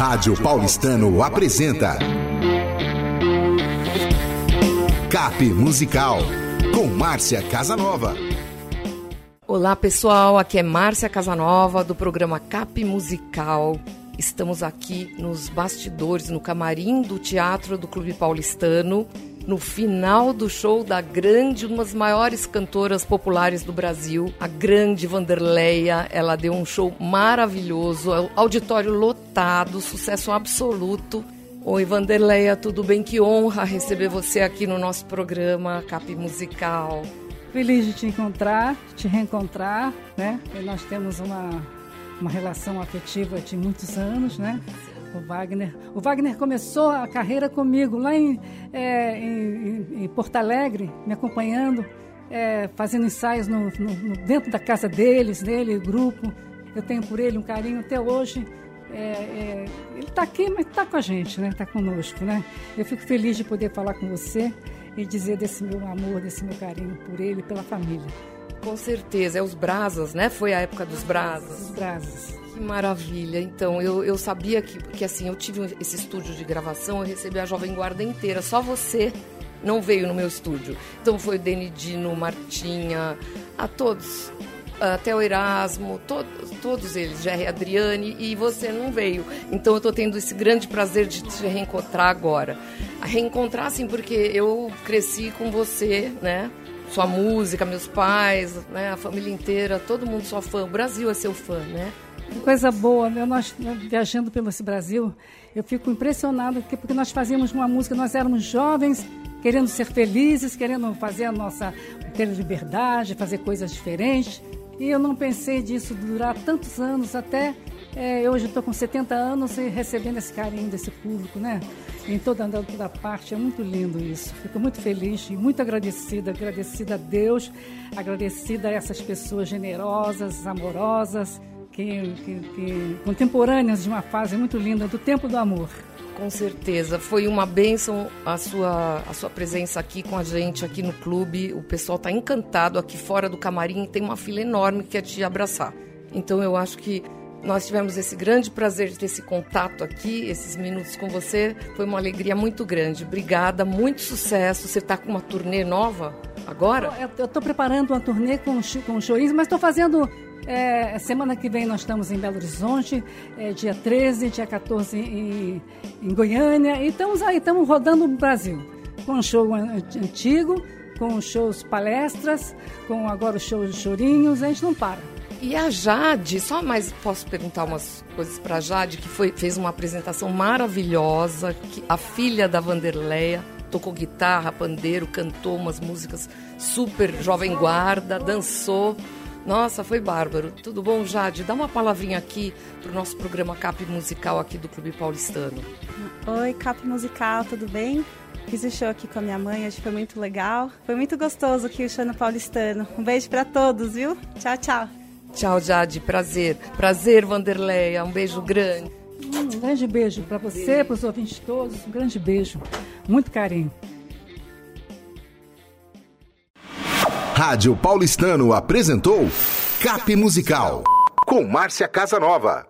Rádio Paulistano apresenta Cap Musical com Márcia Casanova. Olá pessoal, aqui é Márcia Casanova do programa Cap Musical. Estamos aqui nos bastidores, no camarim do Teatro do Clube Paulistano, no final do show da grande, uma das maiores cantoras populares do Brasil, a grande Vanderleia. Ela deu um show maravilhoso, auditório lotado, sucesso absoluto. Oi, Vanderleia, tudo bem? Que honra receber você aqui no nosso programa Cap Musical. Feliz de te encontrar, de te reencontrar, né? E nós temos uma, uma relação afetiva de muitos anos, né? O Wagner. O Wagner começou a carreira comigo lá em, é, em, em Porto Alegre, me acompanhando, é, fazendo ensaios no, no, dentro da casa deles, dele, grupo. Eu tenho por ele um carinho até hoje. É, é ele está aqui, mas está com a gente, né? Está conosco, né? Eu fico feliz de poder falar com você e dizer desse meu amor, desse meu carinho por ele pela família. Com certeza, é os brasas, né? Foi a época dos brasas. Os brasas. Que maravilha. Então, eu, eu sabia que, que, assim, eu tive esse estúdio de gravação, eu recebi a Jovem Guarda inteira. Só você não veio no meu estúdio. Então, foi o Denidino, Martinha, a todos. Até o Erasmo, todos, todos eles, Jerry Adriane, e você não veio. Então, eu estou tendo esse grande prazer de te reencontrar agora. A reencontrar, assim, porque eu cresci com você, né? Sua música, meus pais, né? a família inteira, todo mundo só fã. O Brasil é seu fã, né? Coisa boa, né? nós viajando pelo esse Brasil, eu fico impressionada porque nós fazíamos uma música, nós éramos jovens, querendo ser felizes, querendo fazer a nossa, ter liberdade, fazer coisas diferentes. E eu não pensei disso durar tantos anos, até é, hoje estou com 70 anos e recebendo esse carinho desse público, né? Em toda, toda parte, é muito lindo isso. Fico muito feliz e muito agradecida, agradecida a Deus, agradecida a essas pessoas generosas, amorosas, que, que, que, contemporâneas de uma fase muito linda do tempo do amor. Com certeza, foi uma bênção a sua, a sua presença aqui com a gente, aqui no clube. O pessoal está encantado aqui fora do camarim, tem uma fila enorme que quer te abraçar. Então eu acho que nós tivemos esse grande prazer de ter esse contato aqui, esses minutos com você. Foi uma alegria muito grande. Obrigada, muito sucesso. Você está com uma turnê nova agora? Eu estou preparando uma turnê com, com chorinhos, mas estou fazendo é, semana que vem nós estamos em Belo Horizonte, é, dia 13, dia 14 em, em Goiânia. E estamos aí, estamos rodando o Brasil. Com um show antigo, com shows palestras, com agora o show de chorinhos, a gente não para. E a Jade, só mais posso perguntar umas coisas para Jade, que foi, fez uma apresentação maravilhosa, que a filha da Vanderleia tocou guitarra, pandeiro, cantou umas músicas super jovem guarda, dançou. Nossa, foi bárbaro. Tudo bom, Jade? Dá uma palavrinha aqui para o nosso programa Cap Musical aqui do Clube Paulistano. Oi, Cap Musical, tudo bem? Fiz o show aqui com a minha mãe, hoje foi muito legal. Foi muito gostoso aqui o show no Paulistano. Um beijo para todos, viu? Tchau, tchau. Tchau, Jade. Prazer. Prazer, Vanderleia. Um beijo grande. Um grande beijo para você, para os ouvintes todos. Um grande beijo. Muito carinho. Rádio Paulistano apresentou Cap Musical com Márcia Casanova.